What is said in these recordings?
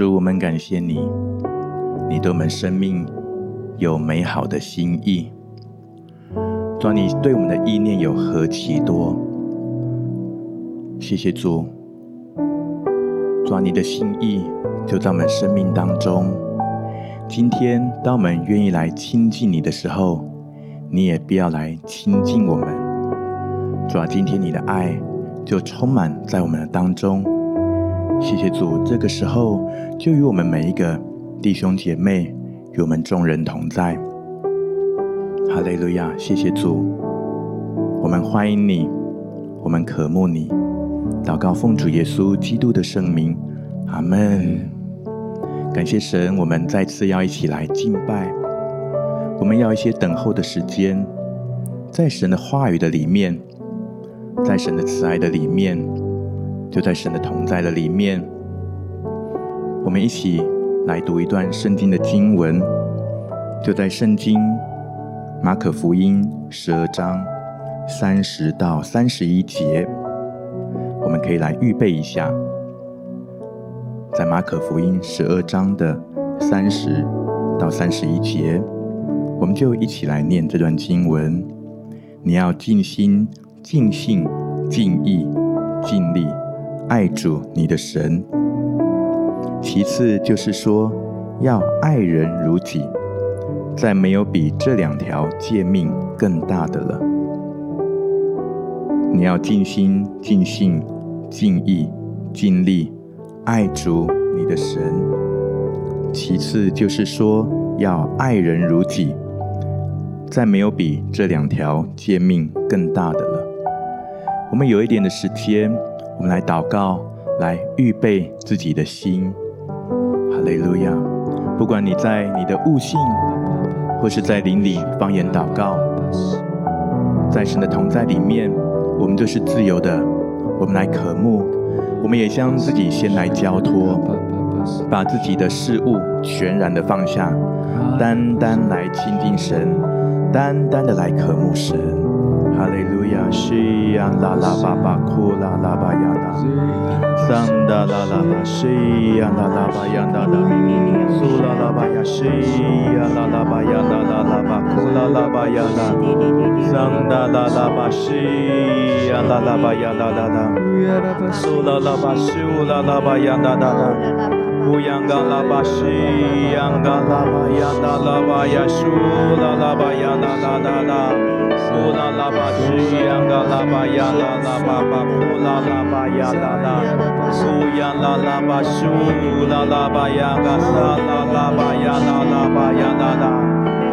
主，我们感谢你，你对我们生命有美好的心意。主，你对我们的意念有何其多？谢谢主，主，你的心意就在我们生命当中。今天，当我们愿意来亲近你的时候，你也必要来亲近我们。主啊，今天你的爱就充满在我们的当中。谢谢主，这个时候就与我们每一个弟兄姐妹与我们众人同在。哈利路亚！谢谢主，我们欢迎你，我们渴慕你。祷告奉主耶稣基督的圣名，阿门。感谢神，我们再次要一起来敬拜。我们要一些等候的时间，在神的话语的里面，在神的慈爱的里面。就在神的同在的里面，我们一起来读一段圣经的经文。就在圣经马可福音十二章三十到三十一节，我们可以来预备一下。在马可福音十二章的三十到三十一节，我们就一起来念这段经文。你要尽心、尽性、尽意、尽力。爱主你的神，其次就是说要爱人如己，再没有比这两条诫命更大的了。你要尽心、尽性、尽意、尽力爱主你的神，其次就是说要爱人如己，再没有比这两条诫命更大的了。我们有一点的时间。我们来祷告，来预备自己的心。哈利路亚！不管你在你的悟性，或是在灵里方言祷告，在神的同在里面，我们就是自由的。我们来渴慕，我们也将自己先来交托，把自己的事物全然的放下，单单来亲近神，单单的来渴慕神。哈利路亚，西呀啦啦巴巴库啦啦巴呀啦，桑达啦啦巴西呀啦啦巴呀啦啦，苏啦啦巴呀西呀啦啦巴呀啦啦啦巴库啦啦巴呀啦，桑达啦啦巴西呀啦啦巴呀啦啦啦，苏啦啦巴西乌啦啦巴呀啦啦啦，乌央嘎啦巴西央嘎啦巴呀啦啦巴呀苏啦啦巴呀啦啦啦啦。呼啦啦巴西呀嘎啦巴呀啦啦巴巴呼啦啦巴呀啦啦，呼呀啦啦巴西呼啦啦巴呀嘎沙啦啦巴呀啦啦巴呀啦啦，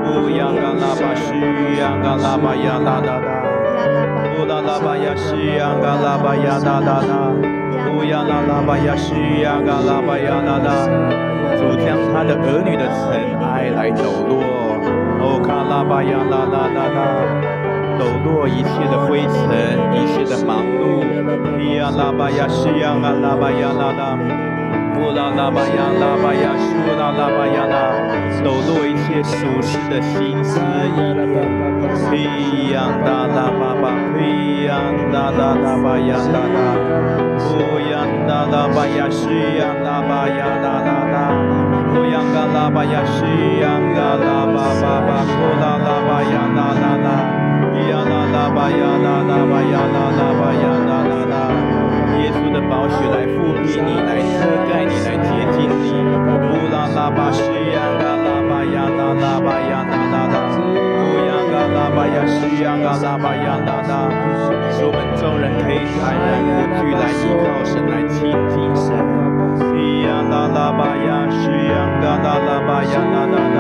呼呀嘎啦巴西呀嘎啦巴呀啦啦啦，呼啦啦巴呀西呀嘎啦巴呀啦啦啦，呼呀啦啦巴呀西呀嘎啦巴呀啦啦，主将他的儿女的尘埃来抖落，哦卡拉巴呀啦啦啦啦。抖落一切的灰尘，一切的忙碌。呀啦吧呀西呀啊啦吧呀啦啦，呼啦啦吧呀啦吧呀，苏啦啦吧呀啦。抖落一切属世的心思意念。嘿呀啦啦吧吧，嘿呀啦啦啦吧呀啦啦。呼呀啦啦吧呀西呀啦吧呀啦啦啦。呼呀啦吧呀西呀嘎啦吧吧吧，呼啦啦吧呀啦啦西呀嘎啦吧呀啦啦。使我们众人可以坦然无惧来依靠神，来亲近神。呀啦啦吧呀西呀嘎啦啦吧呀啦啦啦，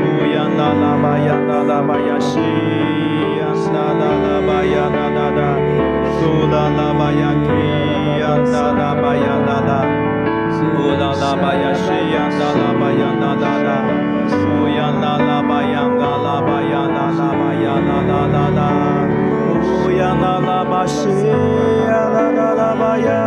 呼呀啦啦吧呀啦啦吧呀西。啦啦啦吧呀啦啦啦，苏啦啦吧呀提呀啦啦吧呀啦啦，苏啦啦吧呀西呀啦啦吧呀啦啦啦，苏呀啦啦吧呀嘎啦吧呀啦啦吧呀啦啦啦啦，苏呀啦啦吧西呀啦啦啦吧呀。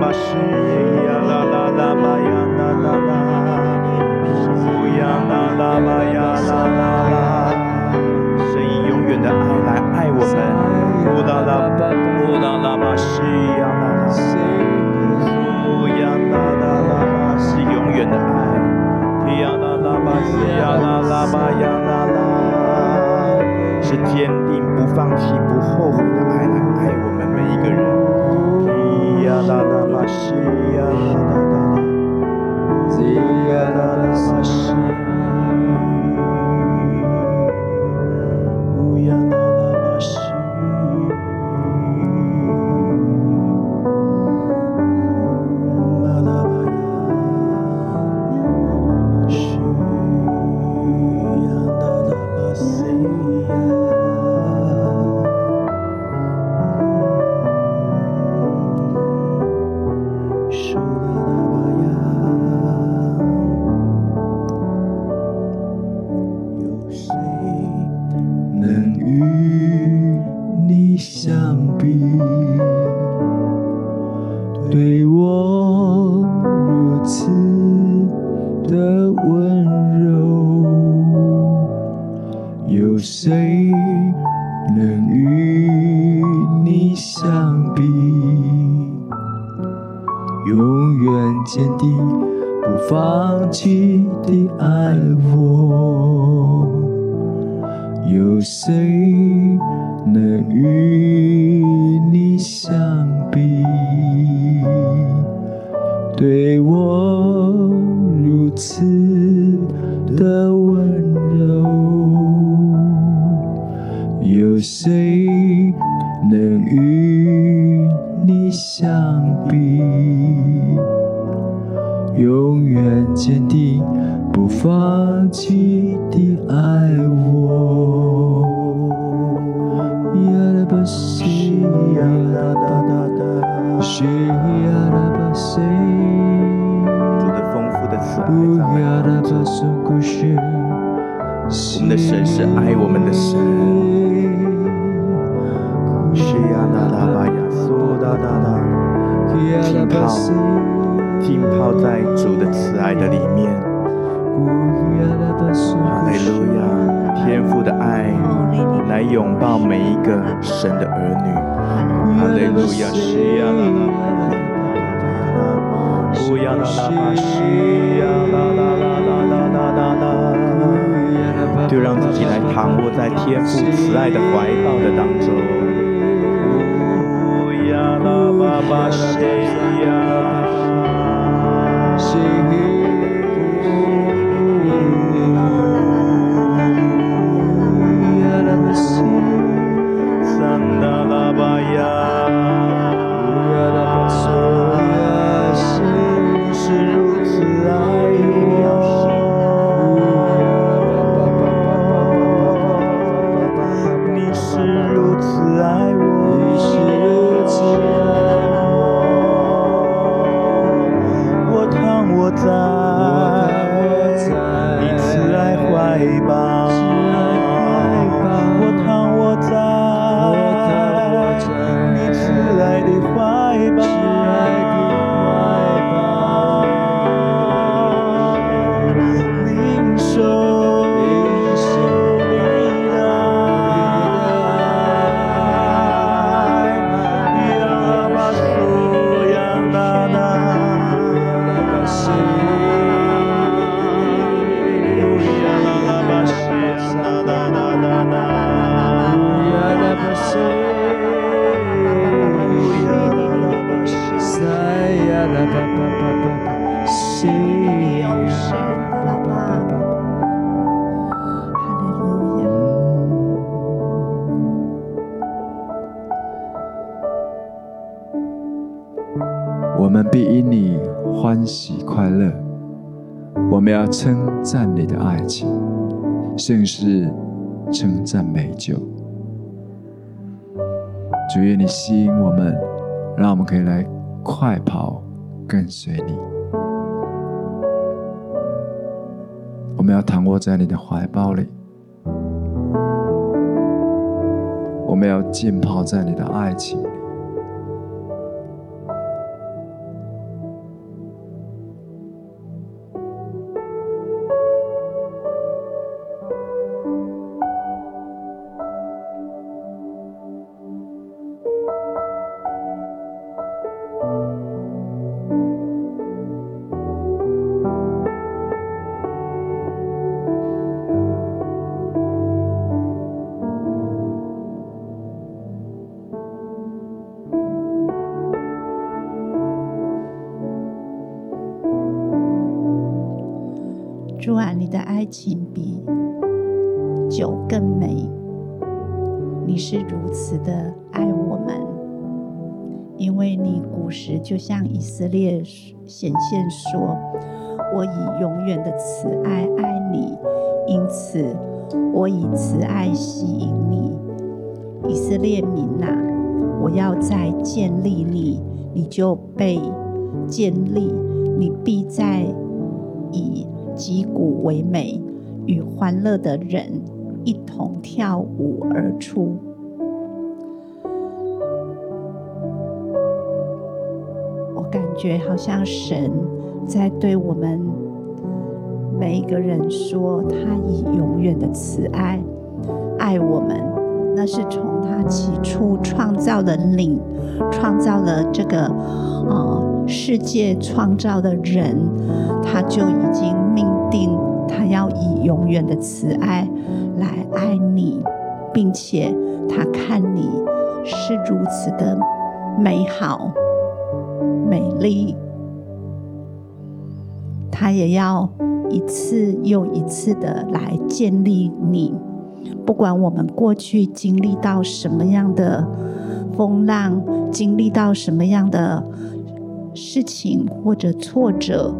玛是呀啦啦啦玛呀啦啦啦，乌呀啦啦玛呀啦啦啦，神以永远的爱来爱我们，乌啦啦乌啦啦玛是呀啦啦，乌呀啦啦啦玛是永远的爱，呀啦啦玛是呀啦啦玛呀啦啦，是坚定不放弃不后悔的爱来。Mashiach, Ziyarah Mashiach. 放弃的爱。在天父慈爱的怀抱的当中。我们要称赞你的爱情，甚至称赞美酒。主愿你吸引我们，让我们可以来快跑跟随你。我们要躺卧在你的怀抱里，我们要浸泡在你的爱情。的爱情比酒更美。你是如此的爱我们，因为你古时就像以色列显现说：“我以永远的慈爱爱你，因此我以慈爱吸引你。”以色列民哪，我要再建立你，你就被建立，你必在以。击鼓为美，与欢乐的人一同跳舞而出。我感觉好像神在对我们每一个人说：“他以永远的慈爱爱我们。”那是从他起初创造的你，创造了这个呃世界，创造的人，他就已经命定，他要以永远的慈爱来爱你，并且他看你是如此的美好、美丽，他也要一次又一次的来建立你。不管我们过去经历到什么样的风浪，经历到什么样的事情或者挫折，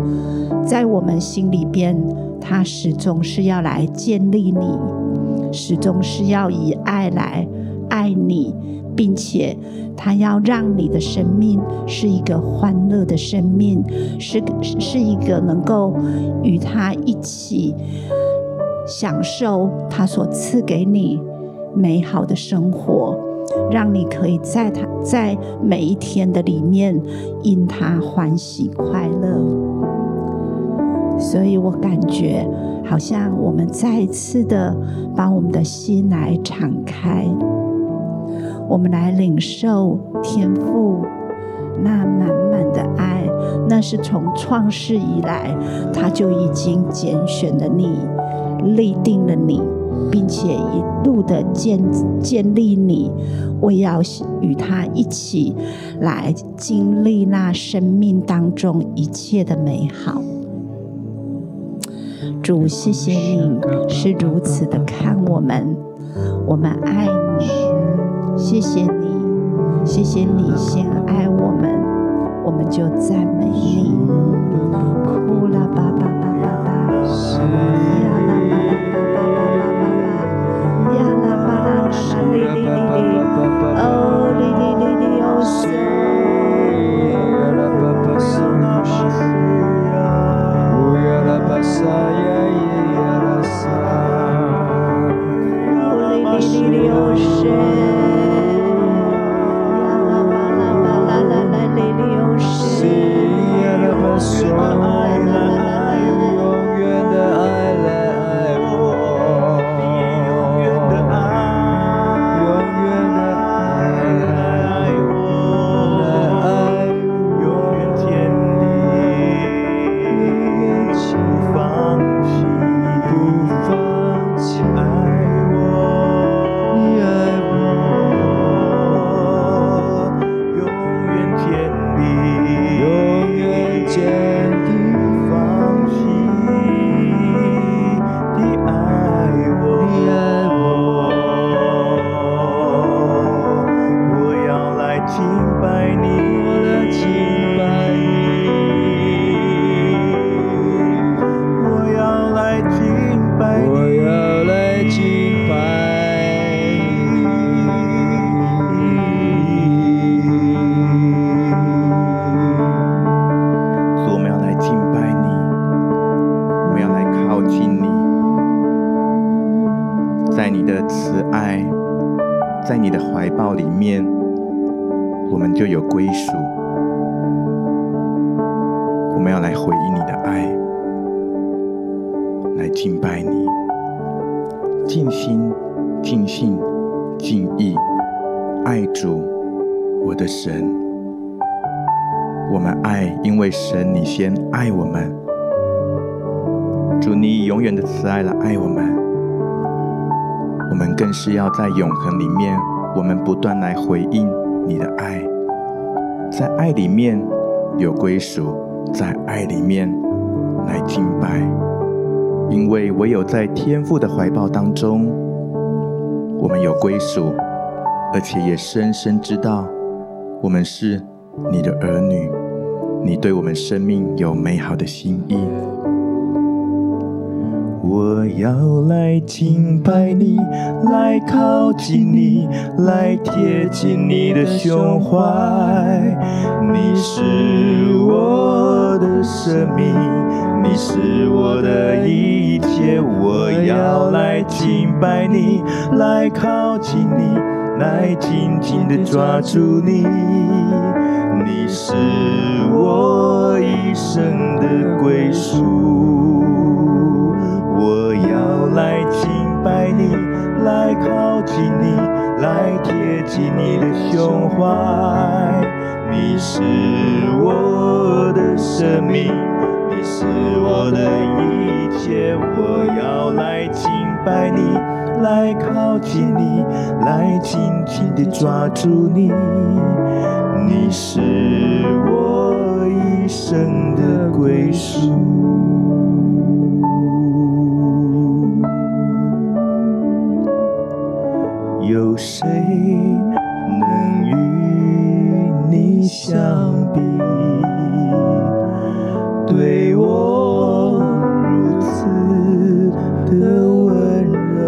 在我们心里边，他始终是要来建立你，始终是要以爱来爱你，并且他要让你的生命是一个欢乐的生命，是是一个能够与他一起。享受他所赐给你美好的生活，让你可以在他在每一天的里面因他欢喜快乐。所以我感觉好像我们再一次的把我们的心来敞开，我们来领受天父那满满的爱，那是从创世以来他就已经拣选了你。立定了你，并且一路的建建立你，我要与他一起来经历那生命当中一切的美好。主，谢谢你是如此的看我们，我们爱你，谢谢你，谢谢你先爱我们，我们就赞美你。哭了吧吧吧吧吧。你主，你以永远的慈爱来爱我们。我们更是要在永恒里面，我们不断来回应你的爱，在爱里面有归属，在爱里面来敬拜，因为唯有在天父的怀抱当中，我们有归属，而且也深深知道我们是你的儿女，你对我们生命有美好的心意。我要来敬拜你，来靠近你，来贴近你的胸怀。你是我的生命，你是我的一切。我要来敬拜你，来靠近你，来紧紧地抓住你。你是我一生的归属。我要来敬拜你，来靠近你，来贴近你的胸怀。你是我的生命，你是我的一切。我要来敬拜你，来靠近你，来紧紧地抓住你。你是我一生的归属。有谁能与你相比？对我如此的温柔，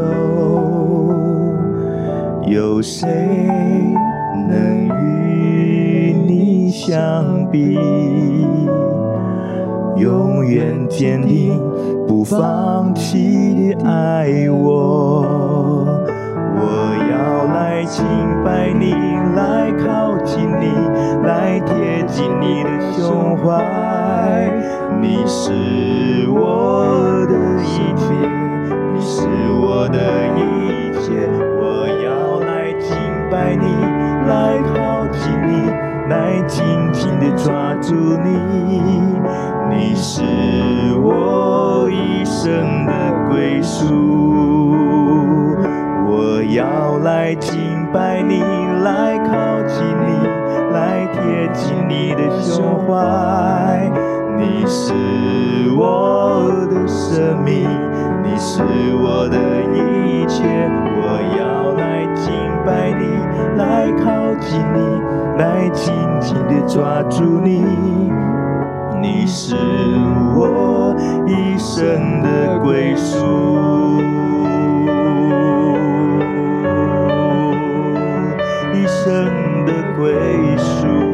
有谁能与你相比？永远坚定不放弃的爱我。敬拜你，来靠近你，来贴近你的胸怀。你是我的一切，你是我的一切。我要来敬拜你，来靠近你，来紧紧地抓住你。你是我一生的归属。要来敬拜你，来靠近你，来贴近你的胸怀。你是我的生命，你是我的一切。我要来敬拜你，来靠近你，来紧紧地抓住你。你是我一生的归宿一生的归属。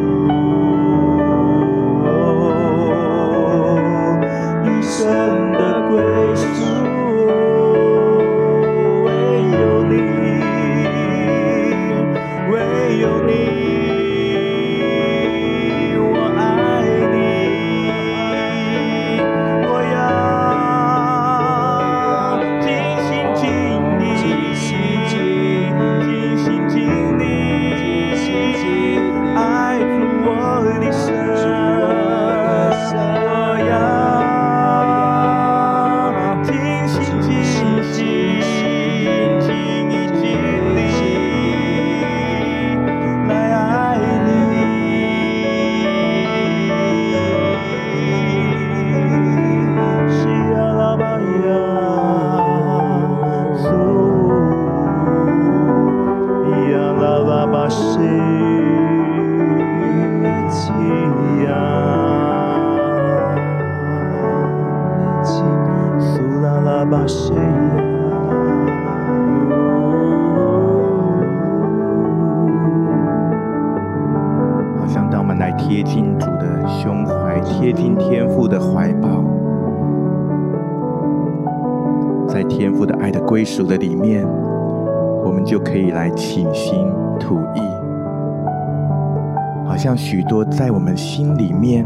许多在我们心里面，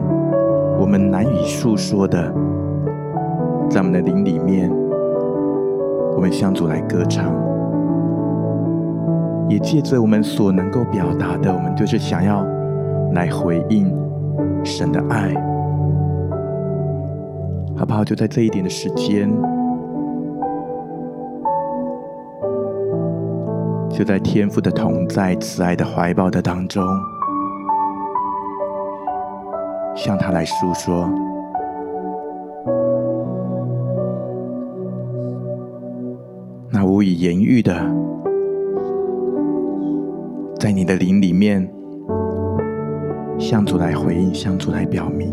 我们难以诉说的，在我们的灵里面，我们向主来歌唱，也借着我们所能够表达的，我们就是想要来回应神的爱，好不好？就在这一点的时间。就在天父的同在、慈爱的怀抱的当中，向他来诉说，那无以言喻的，在你的灵里面，向主来回应，向主来表明。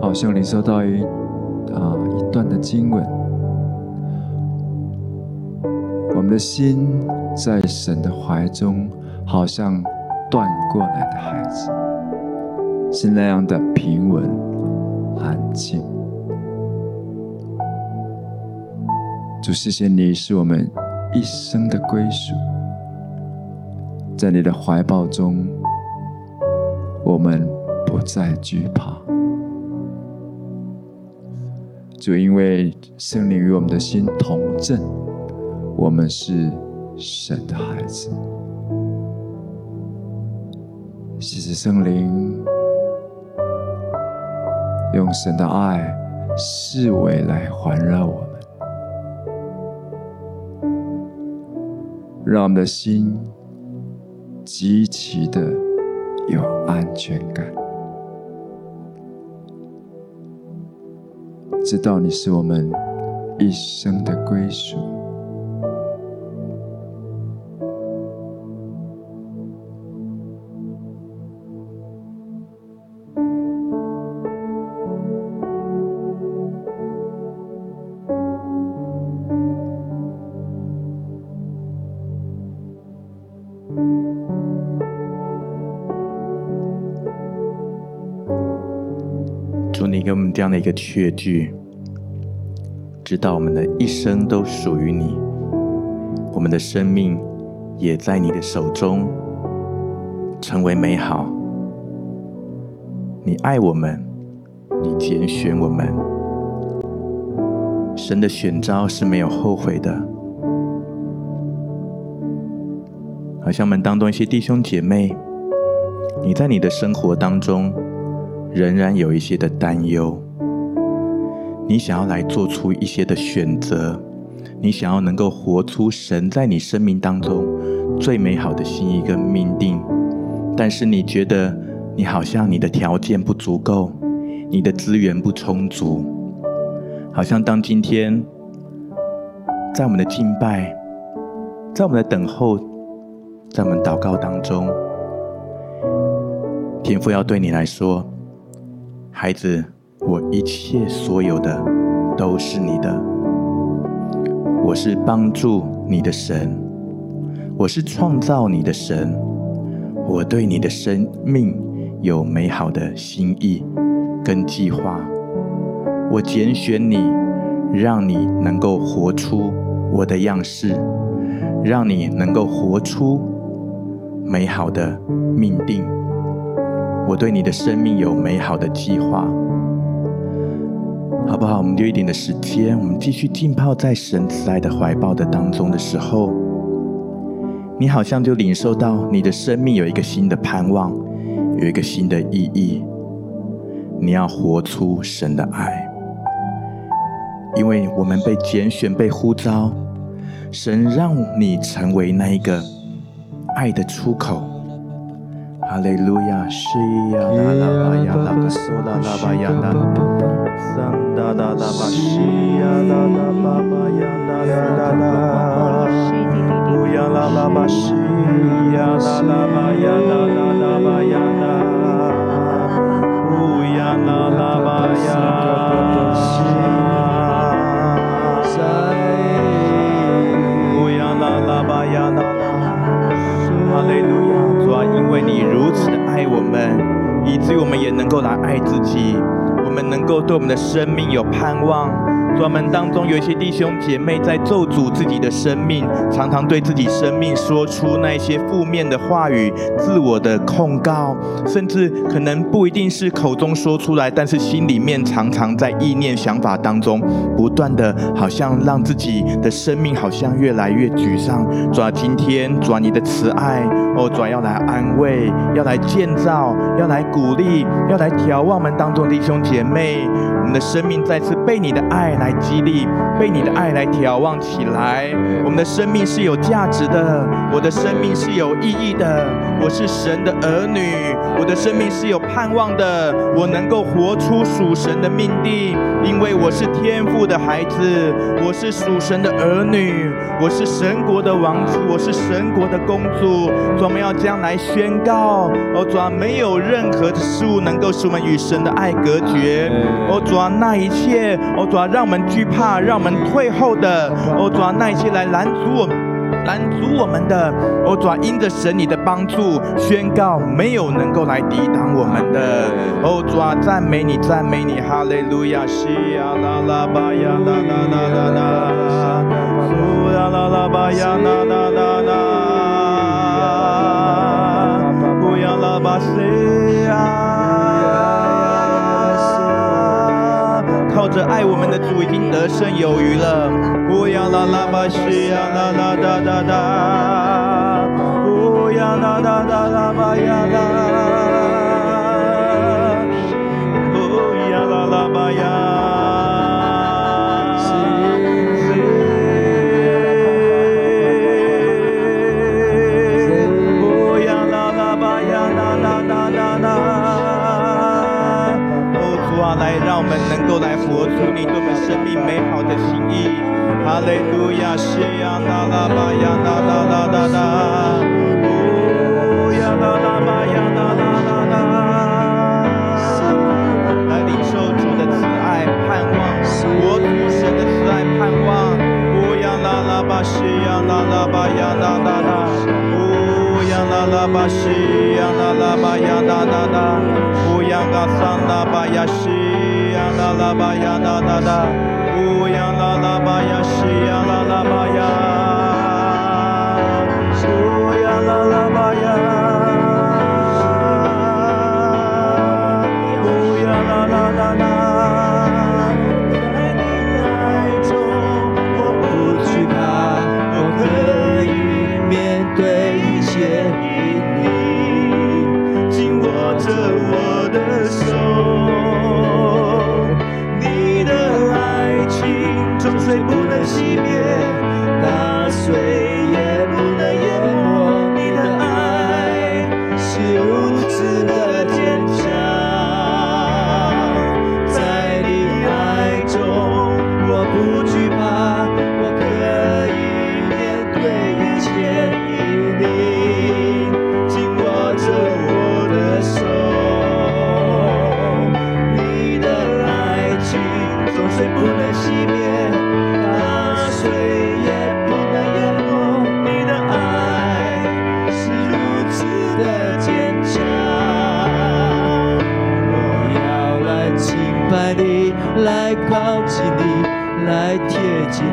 好像你收到一啊一段的经文，我们的心在神的怀中，好像断过来的孩子，是那样的平稳安静。主，谢谢你是我们一生的归属，在你的怀抱中，我们不再惧怕。就，因为圣灵与我们的心同证，我们是神的孩子。谢谢圣灵，用神的爱四围来环绕我们。让我们的心极其的有安全感，知道你是我们一生的归属。主，你给我们这样的一个确据，知道我们的一生都属于你，我们的生命也在你的手中成为美好。你爱我们，你拣选我们，神的选召是没有后悔的。好像我们当中一些弟兄姐妹，你在你的生活当中。仍然有一些的担忧，你想要来做出一些的选择，你想要能够活出神在你生命当中最美好的心意跟命定，但是你觉得你好像你的条件不足够，你的资源不充足，好像当今天在我们的敬拜，在我们的等候，在我们祷告当中，天父要对你来说。孩子，我一切所有的都是你的。我是帮助你的神，我是创造你的神。我对你的生命有美好的心意跟计划。我拣选你，让你能够活出我的样式，让你能够活出美好的命定。我对你的生命有美好的计划，好不好？我们留一点的时间，我们继续浸泡在神慈爱的怀抱的当中的时候，你好像就领受到你的生命有一个新的盼望，有一个新的意义。你要活出神的爱，因为我们被拣选、被呼召，神让你成为那一个爱的出口。哈利路亚，西呀啦啦巴呀啦巴索啦啦巴呀啦，桑哒哒哒巴西呀啦啦巴巴呀啦啦啦，乌呀啦啦巴西呀啦啦巴呀啦啦啦巴呀因为你如此的爱我们以至于我们也能够来爱自己我们能够对我们的生命有盼望。我们当中有一些弟兄姐妹在咒诅自己的生命，常常对自己生命说出那些负面的话语、自我的控告，甚至可能不一定是口中说出来，但是心里面常常在意念、想法当中不断的，好像让自己的生命好像越来越沮丧。主啊，今天主啊，你的慈爱哦，主要来安慰，要来建造，要来鼓励，要来调望我们当中的弟兄姐妹，我们的生命再次被你的爱来。激励，被你的爱来眺望起来。我们的生命是有价值的，我的生命是有意义的。我是神的儿女，我的生命是有盼望的。我能够活出属神的命定，因为我是天父的孩子，我是属神的儿女，我是神国的王子，我是神国的公主。我们要将来宣告：哦，主啊，没有任何的事物能够使我们与神的爱隔绝。哦，主啊，那一切，哦，主啊，让我们。惧怕，让我们退后的，哦，主啊，那些来拦阻我们、拦阻我们的，哦，主啊，因着神你的帮助，宣告没有能够来抵挡我们的，哦，主啊，赞美你，赞美你，哈利路亚，西呀啦啦巴呀啦啦啦啦啦，苏呀啦啦巴呀啦啦啦啦，不要啦巴西呀。靠着爱我们的主已经得胜有余了。乌呀啦啦巴西呀啦啦哒哒哒，乌呀啦啦啦啦巴呀啦，乌呀啦啦你对我们生命美好的心意，哈利路亚，谢呀啦啦巴呀啦啦啦啦啦，哦呀啦啦巴呀啦啦啦啦，来领受主的慈爱盼望，活出神的慈爱盼望，哦呀啦啦巴谢呀啦啦巴呀啦啦啦，啦啦巴谢呀啦啦巴呀啦啦啦，哦呀嘎桑啦巴呀谢。啦啦巴呀啦啦啦，乌呀啦啦巴呀西呀啦啦巴呀，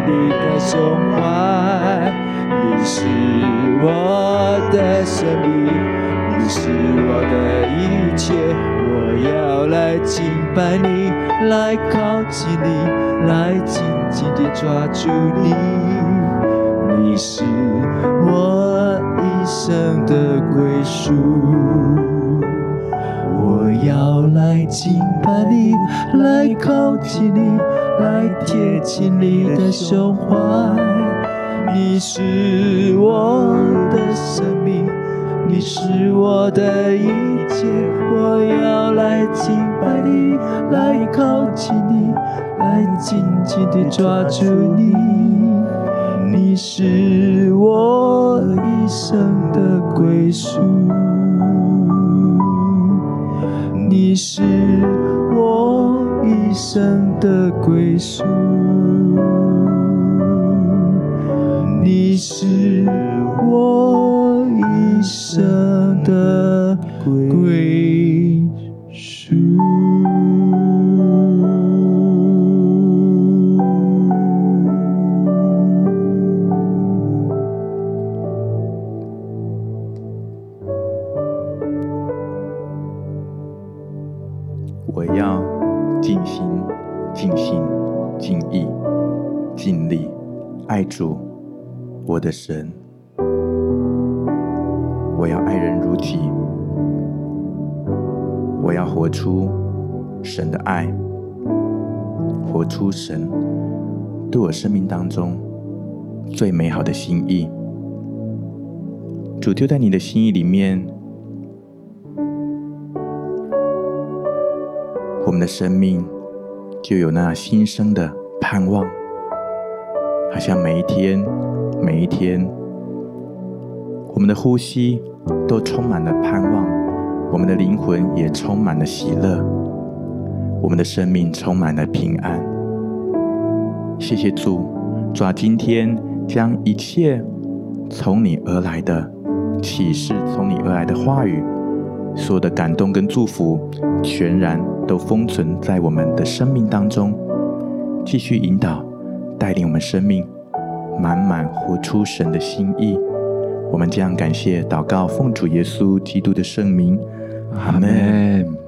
你的胸怀，你是我的生命，你是我的一切，我要来敬拜你，来靠近你，来紧紧地抓住你，你是我一生的归宿，我要来敬拜你，来靠近你。来贴近你的胸怀，你是我的生命，你是我的一切，我要来敬拜你，来靠近你，来紧紧的抓住你，你是我一生的归宿，你是我。一生的归宿你是我一生的。生命当中最美好的心意。主就在你的心意里面。我们的生命就有那新生的盼望，好像每一天、每一天，我们的呼吸都充满了盼望，我们的灵魂也充满了喜乐，我们的生命充满了平安。谢谢主，主啊，今天将一切从你而来的启示、从你而来的话语，所有的感动跟祝福，全然。都封存在我们的生命当中，继续引导、带领我们生命满满活出神的心意。我们将感谢祷告，奉主耶稣基督的圣名，阿门。